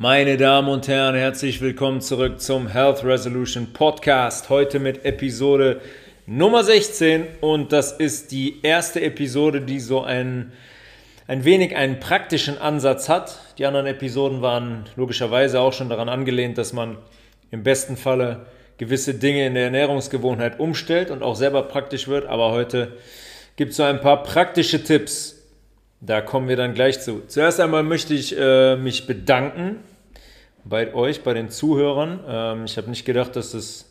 Meine Damen und Herren, herzlich willkommen zurück zum Health Resolution Podcast. Heute mit Episode Nummer 16 und das ist die erste Episode, die so ein, ein wenig einen praktischen Ansatz hat. Die anderen Episoden waren logischerweise auch schon daran angelehnt, dass man im besten Falle gewisse Dinge in der Ernährungsgewohnheit umstellt und auch selber praktisch wird. Aber heute gibt es so ein paar praktische Tipps. Da kommen wir dann gleich zu. Zuerst einmal möchte ich äh, mich bedanken bei euch, bei den Zuhörern. Ähm, ich habe nicht gedacht, dass das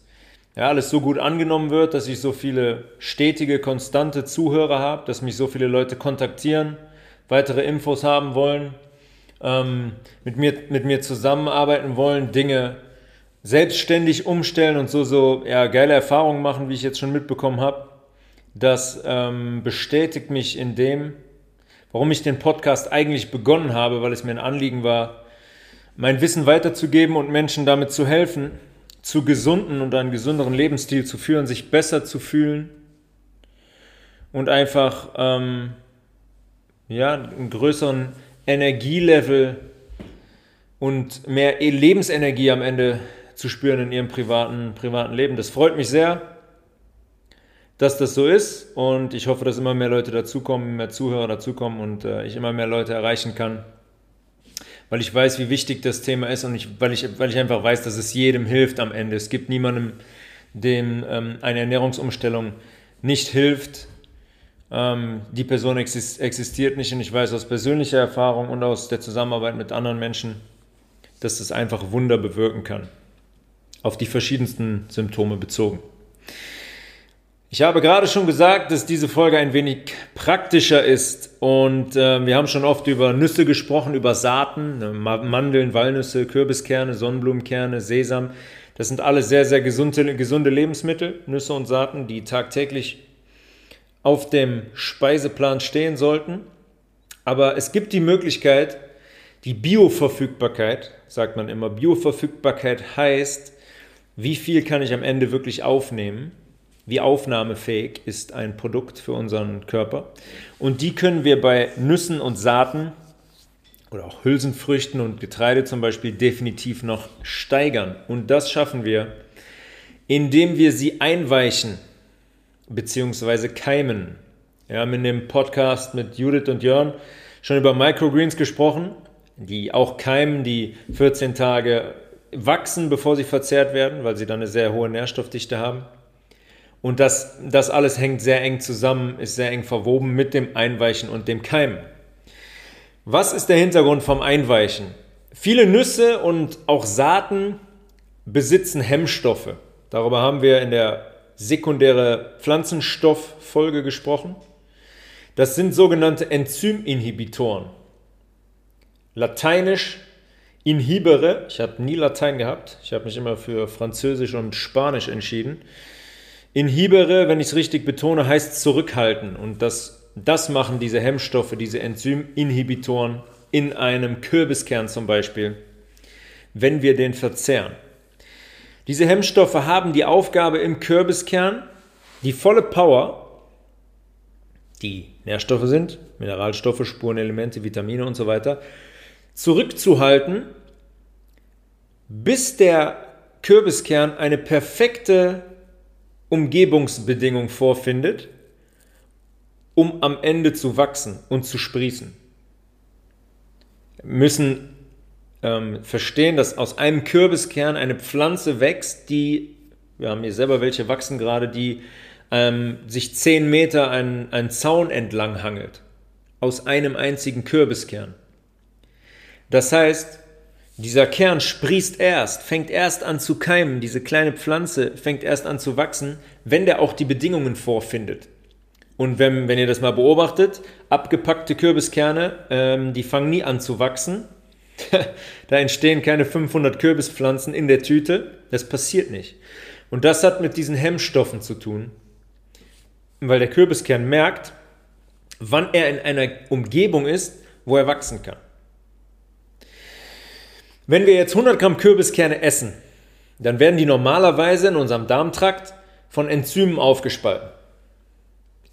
ja, alles so gut angenommen wird, dass ich so viele stetige, konstante Zuhörer habe, dass mich so viele Leute kontaktieren, weitere Infos haben wollen, ähm, mit, mir, mit mir zusammenarbeiten wollen, Dinge selbstständig umstellen und so, so ja, geile Erfahrungen machen, wie ich jetzt schon mitbekommen habe. Das ähm, bestätigt mich in dem, warum ich den Podcast eigentlich begonnen habe, weil es mir ein Anliegen war, mein Wissen weiterzugeben und Menschen damit zu helfen, zu gesunden und einen gesünderen Lebensstil zu führen, sich besser zu fühlen und einfach ähm, ja, einen größeren Energielevel und mehr Lebensenergie am Ende zu spüren in ihrem privaten, privaten Leben. Das freut mich sehr, dass das so ist und ich hoffe, dass immer mehr Leute dazukommen, mehr Zuhörer dazukommen und äh, ich immer mehr Leute erreichen kann weil ich weiß, wie wichtig das Thema ist und ich, weil, ich, weil ich einfach weiß, dass es jedem hilft am Ende. Es gibt niemandem, dem ähm, eine Ernährungsumstellung nicht hilft. Ähm, die Person existiert nicht und ich weiß aus persönlicher Erfahrung und aus der Zusammenarbeit mit anderen Menschen, dass es einfach Wunder bewirken kann. Auf die verschiedensten Symptome bezogen. Ich habe gerade schon gesagt, dass diese Folge ein wenig praktischer ist und äh, wir haben schon oft über Nüsse gesprochen, über Saaten, ne, Mandeln, Walnüsse, Kürbiskerne, Sonnenblumenkerne, Sesam. Das sind alle sehr, sehr gesunde, gesunde Lebensmittel, Nüsse und Saaten, die tagtäglich auf dem Speiseplan stehen sollten. Aber es gibt die Möglichkeit, die Bioverfügbarkeit, sagt man immer, Bioverfügbarkeit heißt, wie viel kann ich am Ende wirklich aufnehmen wie aufnahmefähig ist ein Produkt für unseren Körper. Und die können wir bei Nüssen und Saaten oder auch Hülsenfrüchten und Getreide zum Beispiel definitiv noch steigern. Und das schaffen wir, indem wir sie einweichen bzw. keimen. Wir haben in dem Podcast mit Judith und Jörn schon über Microgreens gesprochen, die auch keimen, die 14 Tage wachsen, bevor sie verzehrt werden, weil sie dann eine sehr hohe Nährstoffdichte haben. Und das, das alles hängt sehr eng zusammen, ist sehr eng verwoben mit dem Einweichen und dem Keimen. Was ist der Hintergrund vom Einweichen? Viele Nüsse und auch Saaten besitzen Hemmstoffe. Darüber haben wir in der sekundäre Pflanzenstofffolge gesprochen. Das sind sogenannte Enzyminhibitoren. Lateinisch inhibere. Ich habe nie Latein gehabt. Ich habe mich immer für Französisch und Spanisch entschieden. Inhibere, wenn ich es richtig betone, heißt zurückhalten. Und das, das machen diese Hemmstoffe, diese Enzyminhibitoren in einem Kürbiskern zum Beispiel, wenn wir den verzehren. Diese Hemmstoffe haben die Aufgabe im Kürbiskern, die volle Power, die Nährstoffe sind, Mineralstoffe, Spurenelemente, Vitamine und so weiter, zurückzuhalten, bis der Kürbiskern eine perfekte Umgebungsbedingung vorfindet, um am Ende zu wachsen und zu sprießen. Wir müssen ähm, verstehen, dass aus einem Kürbiskern eine Pflanze wächst, die, wir haben hier selber welche wachsen gerade, die ähm, sich zehn Meter einen Zaun entlang hangelt. Aus einem einzigen Kürbiskern. Das heißt, dieser Kern sprießt erst, fängt erst an zu keimen, diese kleine Pflanze fängt erst an zu wachsen, wenn der auch die Bedingungen vorfindet. Und wenn, wenn ihr das mal beobachtet, abgepackte Kürbiskerne, ähm, die fangen nie an zu wachsen. da entstehen keine 500 Kürbispflanzen in der Tüte. Das passiert nicht. Und das hat mit diesen Hemmstoffen zu tun, weil der Kürbiskern merkt, wann er in einer Umgebung ist, wo er wachsen kann. Wenn wir jetzt 100 Gramm Kürbiskerne essen, dann werden die normalerweise in unserem Darmtrakt von Enzymen aufgespalten.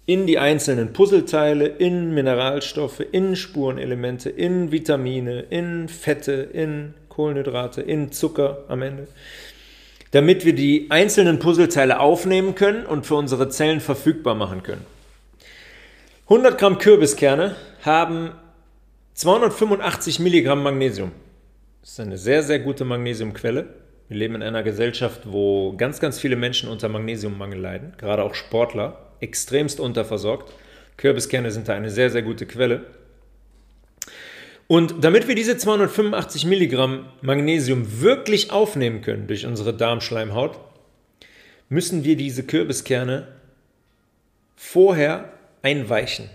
In die einzelnen Puzzleteile, in Mineralstoffe, in Spurenelemente, in Vitamine, in Fette, in Kohlenhydrate, in Zucker am Ende, damit wir die einzelnen Puzzleteile aufnehmen können und für unsere Zellen verfügbar machen können. 100 Gramm Kürbiskerne haben 285 Milligramm Magnesium. Das ist eine sehr, sehr gute Magnesiumquelle. Wir leben in einer Gesellschaft, wo ganz, ganz viele Menschen unter Magnesiummangel leiden, gerade auch Sportler, extremst unterversorgt. Kürbiskerne sind da eine sehr, sehr gute Quelle. Und damit wir diese 285 Milligramm Magnesium wirklich aufnehmen können durch unsere Darmschleimhaut, müssen wir diese Kürbiskerne vorher einweichen.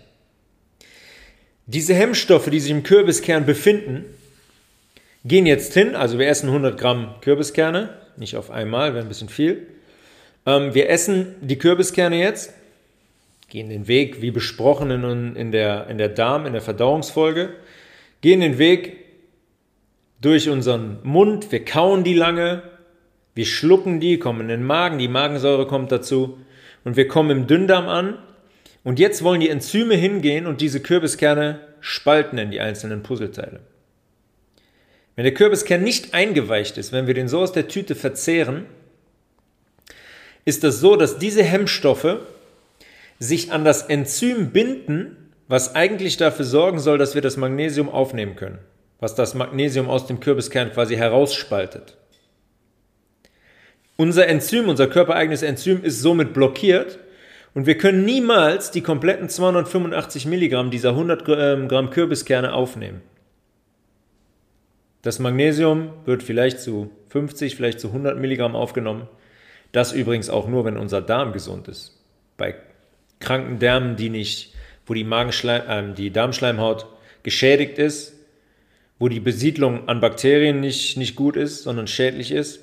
Diese Hemmstoffe, die sich im Kürbiskern befinden, gehen jetzt hin, also wir essen 100 Gramm Kürbiskerne, nicht auf einmal, wäre ein bisschen viel. Ähm, wir essen die Kürbiskerne jetzt, gehen den Weg, wie besprochen in, in, der, in der Darm, in der Verdauungsfolge, gehen den Weg durch unseren Mund, wir kauen die lange, wir schlucken die, kommen in den Magen, die Magensäure kommt dazu und wir kommen im Dünndarm an. Und jetzt wollen die Enzyme hingehen und diese Kürbiskerne spalten in die einzelnen Puzzleteile. Wenn der Kürbiskern nicht eingeweicht ist, wenn wir den so aus der Tüte verzehren, ist das so, dass diese Hemmstoffe sich an das Enzym binden, was eigentlich dafür sorgen soll, dass wir das Magnesium aufnehmen können, was das Magnesium aus dem Kürbiskern quasi herausspaltet. Unser Enzym, unser körpereigenes Enzym ist somit blockiert und wir können niemals die kompletten 285 Milligramm dieser 100 ähm, Gramm Kürbiskerne aufnehmen. Das Magnesium wird vielleicht zu 50, vielleicht zu 100 Milligramm aufgenommen. Das übrigens auch nur, wenn unser Darm gesund ist. Bei kranken Därmen, die nicht wo die, äh, die Darmschleimhaut geschädigt ist, wo die Besiedlung an Bakterien nicht, nicht gut ist, sondern schädlich ist,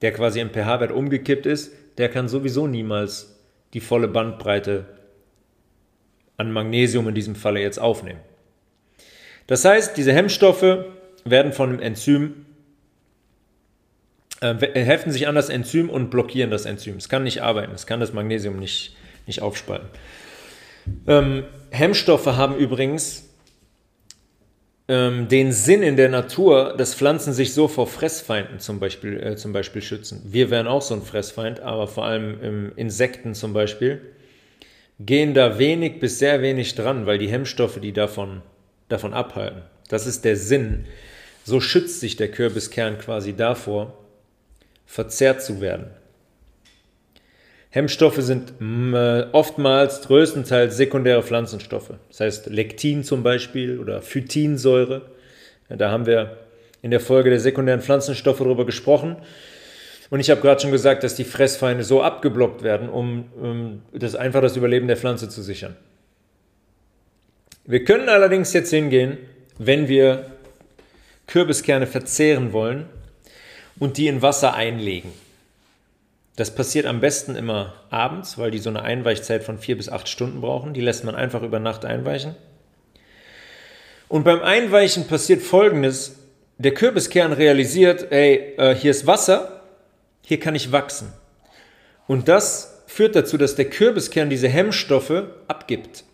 der quasi im pH-Wert umgekippt ist, der kann sowieso niemals die volle Bandbreite an Magnesium in diesem Falle jetzt aufnehmen. Das heißt, diese Hemmstoffe werden von dem Enzym, äh, heften sich an das Enzym und blockieren das Enzym. Es kann nicht arbeiten, es kann das Magnesium nicht, nicht aufspalten. Ähm, Hemmstoffe haben übrigens ähm, den Sinn in der Natur, dass Pflanzen sich so vor Fressfeinden zum Beispiel, äh, zum Beispiel schützen. Wir wären auch so ein Fressfeind, aber vor allem ähm, Insekten zum Beispiel gehen da wenig bis sehr wenig dran, weil die Hemmstoffe die davon, davon abhalten. Das ist der Sinn. So schützt sich der Kürbiskern quasi davor, verzehrt zu werden. Hemmstoffe sind äh, oftmals größtenteils sekundäre Pflanzenstoffe. Das heißt Lektin zum Beispiel oder Phytinsäure. da haben wir in der Folge der sekundären Pflanzenstoffe darüber gesprochen. Und ich habe gerade schon gesagt, dass die Fressfeinde so abgeblockt werden, um, um das einfach das Überleben der Pflanze zu sichern. Wir können allerdings jetzt hingehen, wenn wir Kürbiskerne verzehren wollen und die in Wasser einlegen. Das passiert am besten immer abends, weil die so eine Einweichzeit von vier bis acht Stunden brauchen. Die lässt man einfach über Nacht einweichen. Und beim Einweichen passiert Folgendes. Der Kürbiskern realisiert, ey, äh, hier ist Wasser, hier kann ich wachsen. Und das führt dazu, dass der Kürbiskern diese Hemmstoffe abgibt.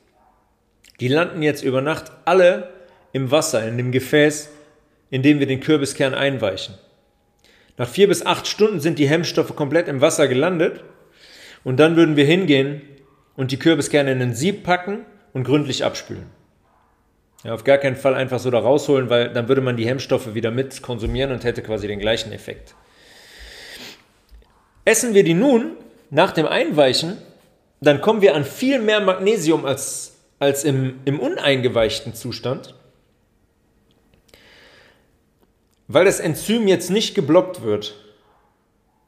Die landen jetzt über Nacht alle im Wasser, in dem Gefäß, in dem wir den Kürbiskern einweichen. Nach vier bis acht Stunden sind die Hemmstoffe komplett im Wasser gelandet und dann würden wir hingehen und die Kürbiskerne in ein Sieb packen und gründlich abspülen. Ja, auf gar keinen Fall einfach so da rausholen, weil dann würde man die Hemmstoffe wieder mit konsumieren und hätte quasi den gleichen Effekt. Essen wir die nun nach dem Einweichen, dann kommen wir an viel mehr Magnesium als, als im, im uneingeweichten Zustand. Weil das Enzym jetzt nicht geblockt wird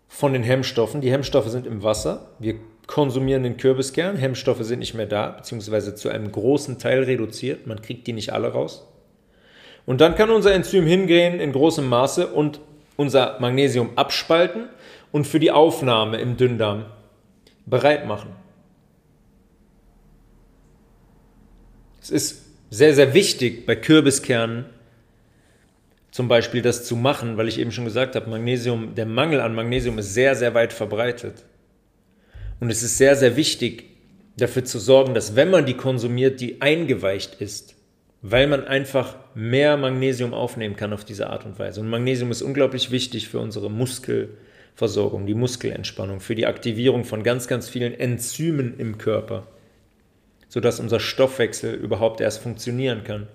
von den Hemmstoffen, die Hemmstoffe sind im Wasser, wir konsumieren den Kürbiskern, Hemmstoffe sind nicht mehr da, beziehungsweise zu einem großen Teil reduziert, man kriegt die nicht alle raus. Und dann kann unser Enzym hingehen in großem Maße und unser Magnesium abspalten und für die Aufnahme im Dünndarm bereit machen. Es ist sehr, sehr wichtig bei Kürbiskernen, zum Beispiel das zu machen, weil ich eben schon gesagt habe, Magnesium, der Mangel an Magnesium ist sehr, sehr weit verbreitet. Und es ist sehr, sehr wichtig, dafür zu sorgen, dass wenn man die konsumiert, die eingeweicht ist. weil man einfach mehr Magnesium aufnehmen kann auf diese Art und Weise. Und Magnesium ist unglaublich wichtig für unsere Muskelversorgung, die Muskelentspannung, für die Aktivierung von ganz, ganz vielen Enzymen im Körper, sodass unser Stoffwechsel überhaupt erst funktionieren kann.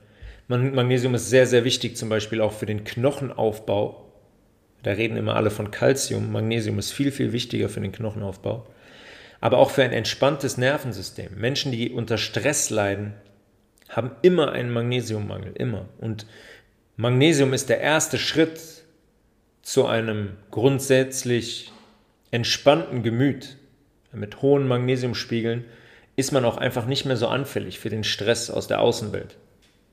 Magnesium ist sehr, sehr wichtig, zum Beispiel auch für den Knochenaufbau. Da reden immer alle von Calcium. Magnesium ist viel, viel wichtiger für den Knochenaufbau. Aber auch für ein entspanntes Nervensystem. Menschen, die unter Stress leiden, haben immer einen Magnesiummangel, immer. Und Magnesium ist der erste Schritt zu einem grundsätzlich entspannten Gemüt. Mit hohen Magnesiumspiegeln ist man auch einfach nicht mehr so anfällig für den Stress aus der Außenwelt.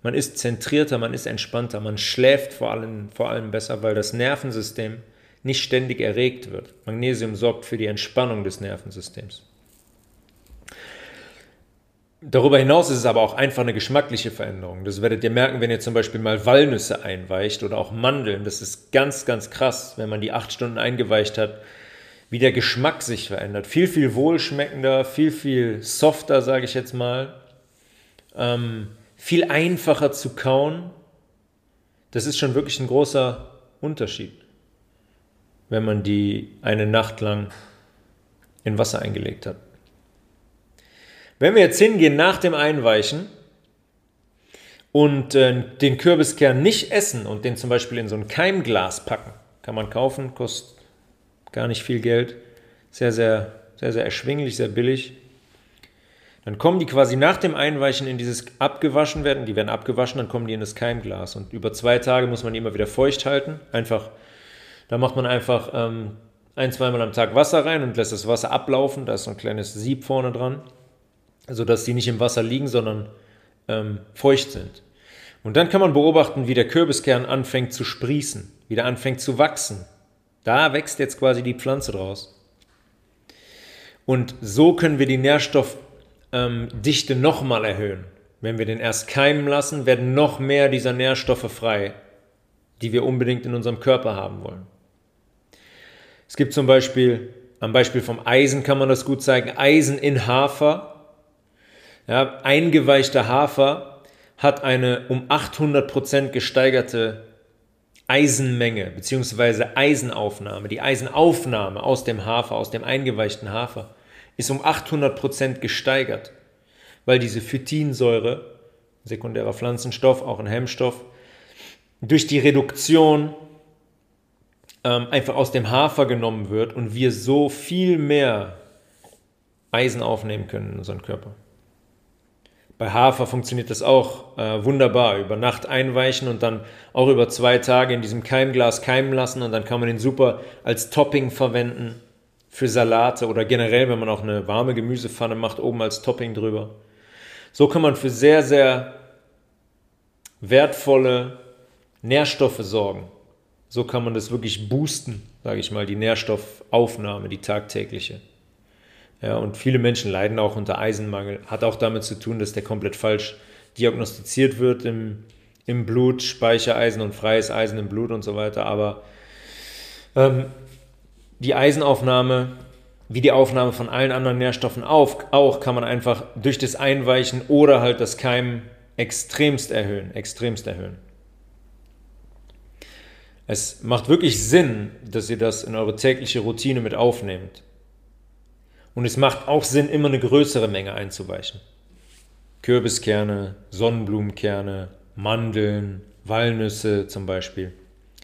Man ist zentrierter, man ist entspannter, man schläft vor allem, vor allem besser, weil das Nervensystem nicht ständig erregt wird. Magnesium sorgt für die Entspannung des Nervensystems. Darüber hinaus ist es aber auch einfach eine geschmackliche Veränderung. Das werdet ihr merken, wenn ihr zum Beispiel mal Walnüsse einweicht oder auch Mandeln. Das ist ganz, ganz krass, wenn man die acht Stunden eingeweicht hat, wie der Geschmack sich verändert. Viel, viel wohlschmeckender, viel, viel softer, sage ich jetzt mal. Ähm, viel einfacher zu kauen. Das ist schon wirklich ein großer Unterschied, wenn man die eine Nacht lang in Wasser eingelegt hat. Wenn wir jetzt hingehen nach dem Einweichen und äh, den Kürbiskern nicht essen und den zum Beispiel in so ein Keimglas packen, kann man kaufen, kostet gar nicht viel Geld, sehr, sehr, sehr, sehr erschwinglich, sehr billig. Dann kommen die quasi nach dem Einweichen in dieses abgewaschen werden, die werden abgewaschen, dann kommen die in das Keimglas. Und über zwei Tage muss man die immer wieder feucht halten. Einfach, da macht man einfach ähm, ein, zweimal am Tag Wasser rein und lässt das Wasser ablaufen. Da ist so ein kleines Sieb vorne dran sodass die nicht im Wasser liegen, sondern ähm, feucht sind. Und dann kann man beobachten, wie der Kürbiskern anfängt zu sprießen, wie der anfängt zu wachsen. Da wächst jetzt quasi die Pflanze draus. Und so können wir die Nährstoffdichte ähm, nochmal erhöhen. Wenn wir den erst keimen lassen, werden noch mehr dieser Nährstoffe frei, die wir unbedingt in unserem Körper haben wollen. Es gibt zum Beispiel, am Beispiel vom Eisen kann man das gut zeigen, Eisen in Hafer ja, eingeweichter Hafer hat eine um 800% gesteigerte Eisenmenge bzw. Eisenaufnahme. Die Eisenaufnahme aus dem Hafer, aus dem eingeweichten Hafer, ist um 800% gesteigert, weil diese Phytinsäure, sekundärer Pflanzenstoff, auch ein Hemmstoff, durch die Reduktion ähm, einfach aus dem Hafer genommen wird und wir so viel mehr Eisen aufnehmen können in unseren Körper. Bei Hafer funktioniert das auch äh, wunderbar. Über Nacht einweichen und dann auch über zwei Tage in diesem Keimglas keimen lassen und dann kann man den super als Topping verwenden für Salate oder generell, wenn man auch eine warme Gemüsepfanne macht, oben als Topping drüber. So kann man für sehr, sehr wertvolle Nährstoffe sorgen. So kann man das wirklich boosten, sage ich mal, die Nährstoffaufnahme, die tagtägliche. Ja, und viele Menschen leiden auch unter Eisenmangel. Hat auch damit zu tun, dass der komplett falsch diagnostiziert wird im, im Blut, Speichereisen und freies Eisen im Blut und so weiter. Aber ähm, die Eisenaufnahme, wie die Aufnahme von allen anderen Nährstoffen auf, auch, kann man einfach durch das Einweichen oder halt das Keimen extremst erhöhen, extremst erhöhen. Es macht wirklich Sinn, dass ihr das in eure tägliche Routine mit aufnehmt. Und es macht auch Sinn, immer eine größere Menge einzuweichen. Kürbiskerne, Sonnenblumenkerne, Mandeln, Walnüsse zum Beispiel.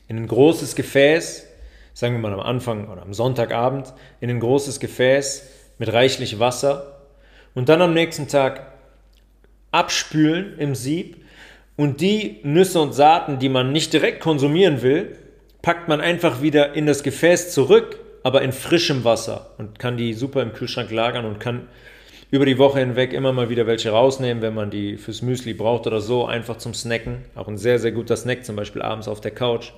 In ein großes Gefäß, sagen wir mal am Anfang oder am Sonntagabend, in ein großes Gefäß mit reichlich Wasser und dann am nächsten Tag abspülen im Sieb und die Nüsse und Saaten, die man nicht direkt konsumieren will, packt man einfach wieder in das Gefäß zurück aber in frischem Wasser und kann die super im Kühlschrank lagern und kann über die Woche hinweg immer mal wieder welche rausnehmen, wenn man die fürs Müsli braucht oder so, einfach zum Snacken. Auch ein sehr, sehr guter Snack, zum Beispiel abends auf der Couch,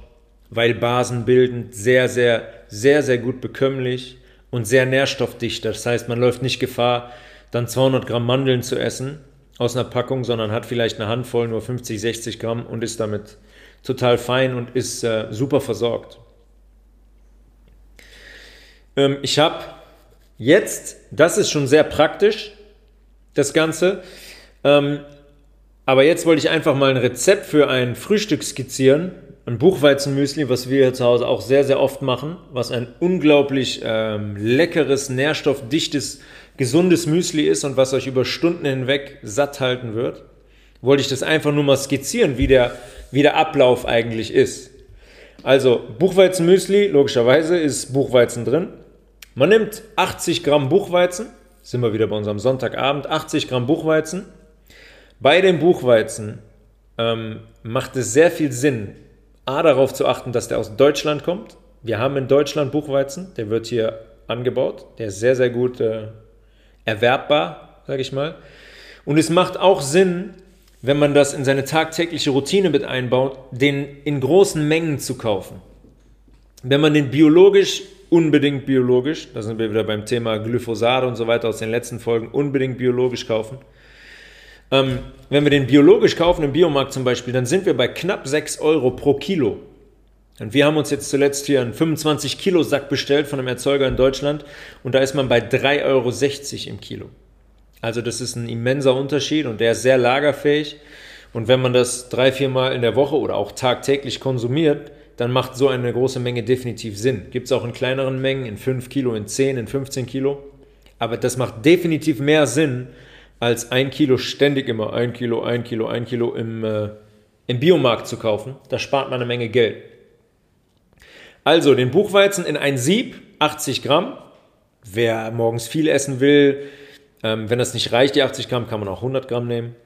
weil basenbildend, sehr, sehr, sehr, sehr gut bekömmlich und sehr nährstoffdicht. Das heißt, man läuft nicht Gefahr, dann 200 Gramm Mandeln zu essen aus einer Packung, sondern hat vielleicht eine Handvoll, nur 50, 60 Gramm und ist damit total fein und ist äh, super versorgt. Ähm, ich habe jetzt, das ist schon sehr praktisch, das Ganze. Ähm, Aber jetzt wollte ich einfach mal ein Rezept für ein Frühstück skizzieren. Ein Buchweizenmüsli, was wir hier zu Hause auch sehr, sehr oft machen, was ein unglaublich ähm, leckeres, nährstoffdichtes, gesundes Müsli ist und was euch über Stunden hinweg satt halten wird. Wollte ich das einfach nur mal skizzieren, wie der, wie der Ablauf eigentlich ist. Also Buchweizenmüsli, logischerweise ist Buchweizen drin. Man nimmt 80 Gramm Buchweizen, sind wir wieder bei unserem Sonntagabend, 80 Gramm Buchweizen. Bei dem Buchweizen ähm, macht es sehr viel Sinn, A, darauf zu achten, dass der aus Deutschland kommt. Wir haben in Deutschland Buchweizen, der wird hier angebaut, der ist sehr, sehr gut äh, erwerbbar, sage ich mal. Und es macht auch Sinn, wenn man das in seine tagtägliche Routine mit einbaut, den in großen Mengen zu kaufen. Wenn man den biologisch, unbedingt biologisch, da sind wir wieder beim Thema Glyphosat und so weiter aus den letzten Folgen, unbedingt biologisch kaufen. Ähm, wenn wir den biologisch kaufen im Biomarkt zum Beispiel, dann sind wir bei knapp 6 Euro pro Kilo. Und wir haben uns jetzt zuletzt hier einen 25 Kilo Sack bestellt von einem Erzeuger in Deutschland und da ist man bei 3,60 Euro im Kilo. Also das ist ein immenser Unterschied und der ist sehr lagerfähig. Und wenn man das drei, vier Mal in der Woche oder auch tagtäglich konsumiert, dann macht so eine große Menge definitiv Sinn. Gibt es auch in kleineren Mengen, in 5 Kilo, in 10, in 15 Kilo. Aber das macht definitiv mehr Sinn, als ein Kilo ständig immer ein Kilo, ein Kilo, ein Kilo im, äh, im Biomarkt zu kaufen. Da spart man eine Menge Geld. Also den Buchweizen in ein Sieb, 80 Gramm. Wer morgens viel essen will, ähm, wenn das nicht reicht, die 80 Gramm, kann man auch 100 Gramm nehmen.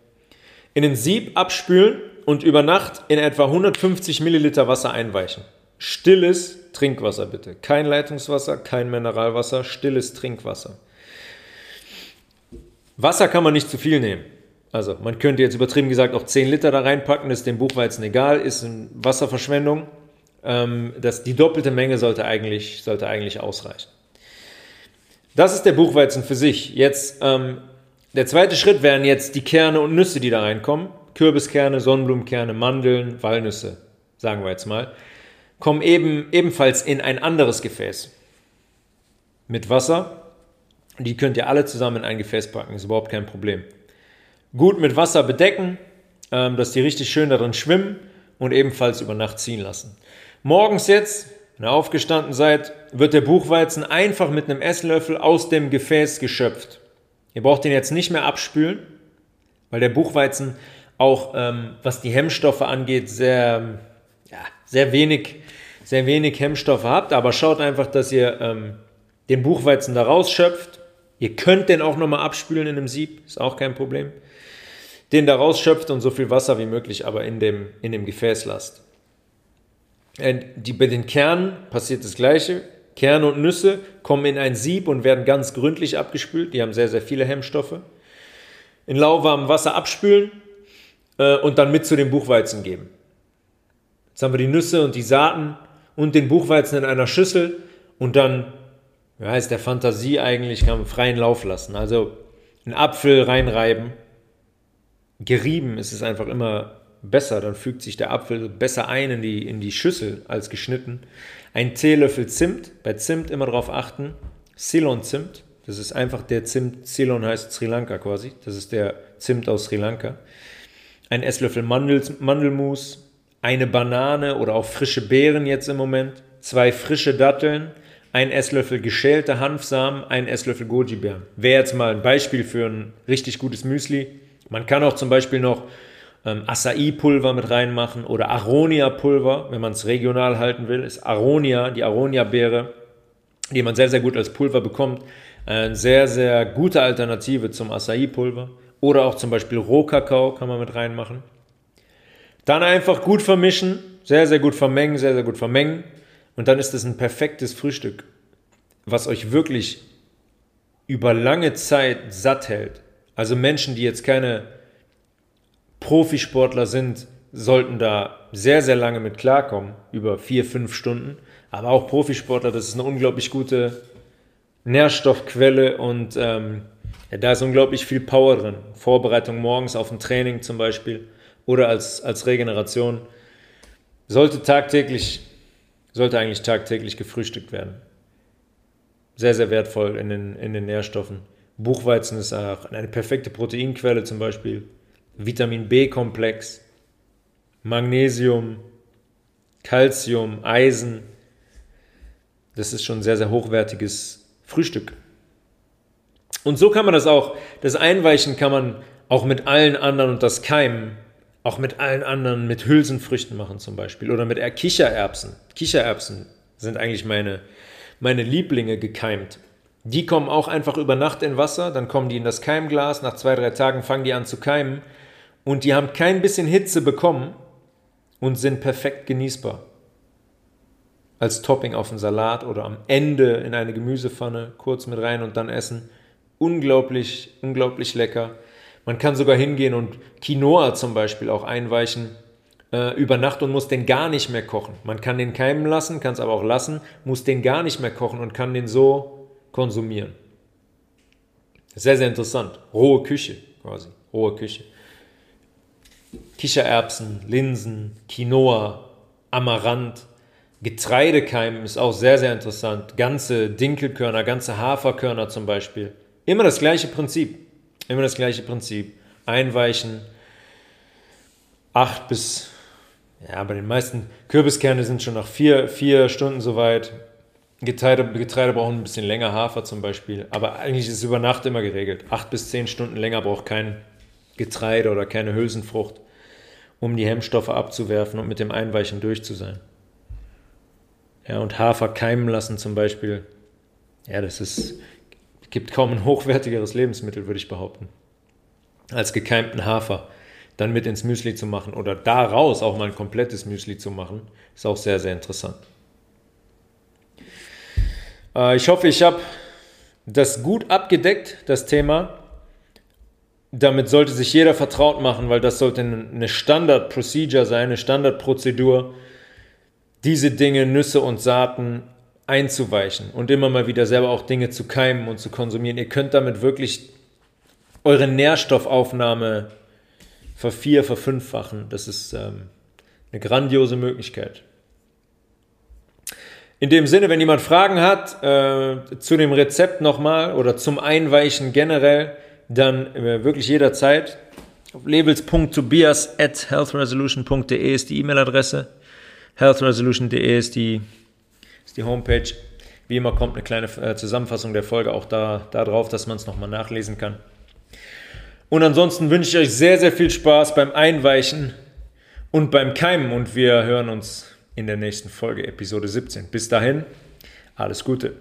In den Sieb abspülen und über Nacht in etwa 150 Milliliter Wasser einweichen. Stilles Trinkwasser bitte. Kein Leitungswasser, kein Mineralwasser, stilles Trinkwasser. Wasser kann man nicht zu viel nehmen. Also man könnte jetzt übertrieben gesagt auch 10 Liter da reinpacken, ist dem Buchweizen egal, ist eine Wasserverschwendung. Ähm, das, die doppelte Menge sollte eigentlich, sollte eigentlich ausreichen. Das ist der Buchweizen für sich. Jetzt ähm, der zweite Schritt wären jetzt die Kerne und Nüsse, die da reinkommen. Kürbiskerne, Sonnenblumenkerne, Mandeln, Walnüsse, sagen wir jetzt mal, kommen eben ebenfalls in ein anderes Gefäß. Mit Wasser. Die könnt ihr alle zusammen in ein Gefäß packen, ist überhaupt kein Problem. Gut mit Wasser bedecken, ähm, dass die richtig schön darin schwimmen und ebenfalls über Nacht ziehen lassen. Morgens jetzt wenn ihr aufgestanden seid, wird der Buchweizen einfach mit einem Esslöffel aus dem Gefäß geschöpft. Ihr braucht den jetzt nicht mehr abspülen, weil der Buchweizen auch, ähm, was die Hemmstoffe angeht, sehr, ja, sehr, wenig, sehr wenig Hemmstoffe habt. Aber schaut einfach, dass ihr ähm, den Buchweizen da rausschöpft. Ihr könnt den auch nochmal abspülen in einem Sieb, ist auch kein Problem. Den da rausschöpft und so viel Wasser wie möglich aber in dem, in dem Gefäß lasst. Bei den Kernen passiert das Gleiche. Kerne und Nüsse kommen in ein Sieb und werden ganz gründlich abgespült. Die haben sehr, sehr viele Hemmstoffe. In lauwarmem Wasser abspülen äh, und dann mit zu den Buchweizen geben. Jetzt haben wir die Nüsse und die Saaten und den Buchweizen in einer Schüssel und dann, wie heißt der Fantasie eigentlich, kann man freien Lauf lassen. Also einen Apfel reinreiben. Gerieben ist es einfach immer besser, dann fügt sich der Apfel besser ein in die, in die Schüssel als geschnitten. Ein Teelöffel Zimt, bei Zimt immer darauf achten, Ceylon-Zimt, das ist einfach der Zimt, Ceylon heißt Sri Lanka quasi, das ist der Zimt aus Sri Lanka. Ein Esslöffel Mandel, Mandelmus, eine Banane oder auch frische Beeren jetzt im Moment, zwei frische Datteln, ein Esslöffel geschälte Hanfsamen, ein Esslöffel Goji-Beeren. Wäre jetzt mal ein Beispiel für ein richtig gutes Müsli. Man kann auch zum Beispiel noch ähm, Acai-Pulver mit reinmachen oder Aronia-Pulver, wenn man es regional halten will, ist Aronia, die Aronia-Beere, die man sehr, sehr gut als Pulver bekommt, eine sehr, sehr gute Alternative zum Acai-Pulver. Oder auch zum Beispiel Rohkakao kann man mit reinmachen. Dann einfach gut vermischen, sehr, sehr gut vermengen, sehr, sehr gut vermengen. Und dann ist es ein perfektes Frühstück, was euch wirklich über lange Zeit satt hält. Also Menschen, die jetzt keine Profisportler sind, sollten da sehr, sehr lange mit klarkommen, über vier, fünf Stunden. Aber auch Profisportler, das ist eine unglaublich gute Nährstoffquelle und ähm, ja, da ist unglaublich viel Power drin. Vorbereitung morgens auf ein Training zum Beispiel oder als, als Regeneration. Sollte tagtäglich, sollte eigentlich tagtäglich gefrühstückt werden. Sehr, sehr wertvoll in den, in den Nährstoffen. Buchweizen ist auch eine perfekte Proteinquelle zum Beispiel Vitamin B-Komplex, Magnesium, Calcium, Eisen. Das ist schon ein sehr, sehr hochwertiges Frühstück. Und so kann man das auch, das Einweichen kann man auch mit allen anderen und das Keimen auch mit allen anderen, mit Hülsenfrüchten machen zum Beispiel oder mit Kichererbsen. Kichererbsen sind eigentlich meine, meine Lieblinge gekeimt. Die kommen auch einfach über Nacht in Wasser, dann kommen die in das Keimglas, nach zwei, drei Tagen fangen die an zu keimen und die haben kein bisschen Hitze bekommen und sind perfekt genießbar. Als Topping auf einen Salat oder am Ende in eine Gemüsepfanne kurz mit rein und dann essen. Unglaublich, unglaublich lecker. Man kann sogar hingehen und Quinoa zum Beispiel auch einweichen äh, über Nacht und muss den gar nicht mehr kochen. Man kann den keimen lassen, kann es aber auch lassen, muss den gar nicht mehr kochen und kann den so konsumieren. Sehr, sehr interessant. Rohe Küche quasi. Rohe Küche. Kichererbsen, Linsen, Quinoa, Amaranth, Getreidekeimen ist auch sehr, sehr interessant. Ganze Dinkelkörner, ganze Haferkörner zum Beispiel. Immer das gleiche Prinzip. Immer das gleiche Prinzip. Einweichen. Acht bis, ja, bei den meisten Kürbiskerne sind schon nach vier, vier Stunden soweit. Getreide, Getreide brauchen ein bisschen länger, Hafer zum Beispiel. Aber eigentlich ist es über Nacht immer geregelt. Acht bis zehn Stunden länger braucht kein Getreide oder keine Hülsenfrucht, um die Hemmstoffe abzuwerfen und mit dem Einweichen durch zu sein. Ja, und Hafer keimen lassen zum Beispiel. Ja, das ist, gibt kaum ein hochwertigeres Lebensmittel, würde ich behaupten, als gekeimten Hafer dann mit ins Müsli zu machen oder daraus auch mal ein komplettes Müsli zu machen, ist auch sehr, sehr interessant. Äh, ich hoffe, ich habe das gut abgedeckt, das Thema. Damit sollte sich jeder vertraut machen, weil das sollte eine Standard-Procedure sein, eine Standardprozedur, diese Dinge, Nüsse und Saaten einzuweichen und immer mal wieder selber auch Dinge zu keimen und zu konsumieren. Ihr könnt damit wirklich eure Nährstoffaufnahme vervier, verfünffachen. Das ist ähm, eine grandiose Möglichkeit. In dem Sinne, wenn jemand Fragen hat äh, zu dem Rezept nochmal oder zum Einweichen generell, dann äh, wirklich jederzeit. Labels.tobias at healthresolution.de ist die E-Mail-Adresse. healthresolution.de ist die ist die Homepage. Wie immer kommt eine kleine äh, Zusammenfassung der Folge auch da, da drauf, dass man es nochmal nachlesen kann. Und ansonsten wünsche ich euch sehr, sehr viel Spaß beim Einweichen und beim Keimen und wir hören uns in der nächsten Folge, Episode 17. Bis dahin, alles Gute.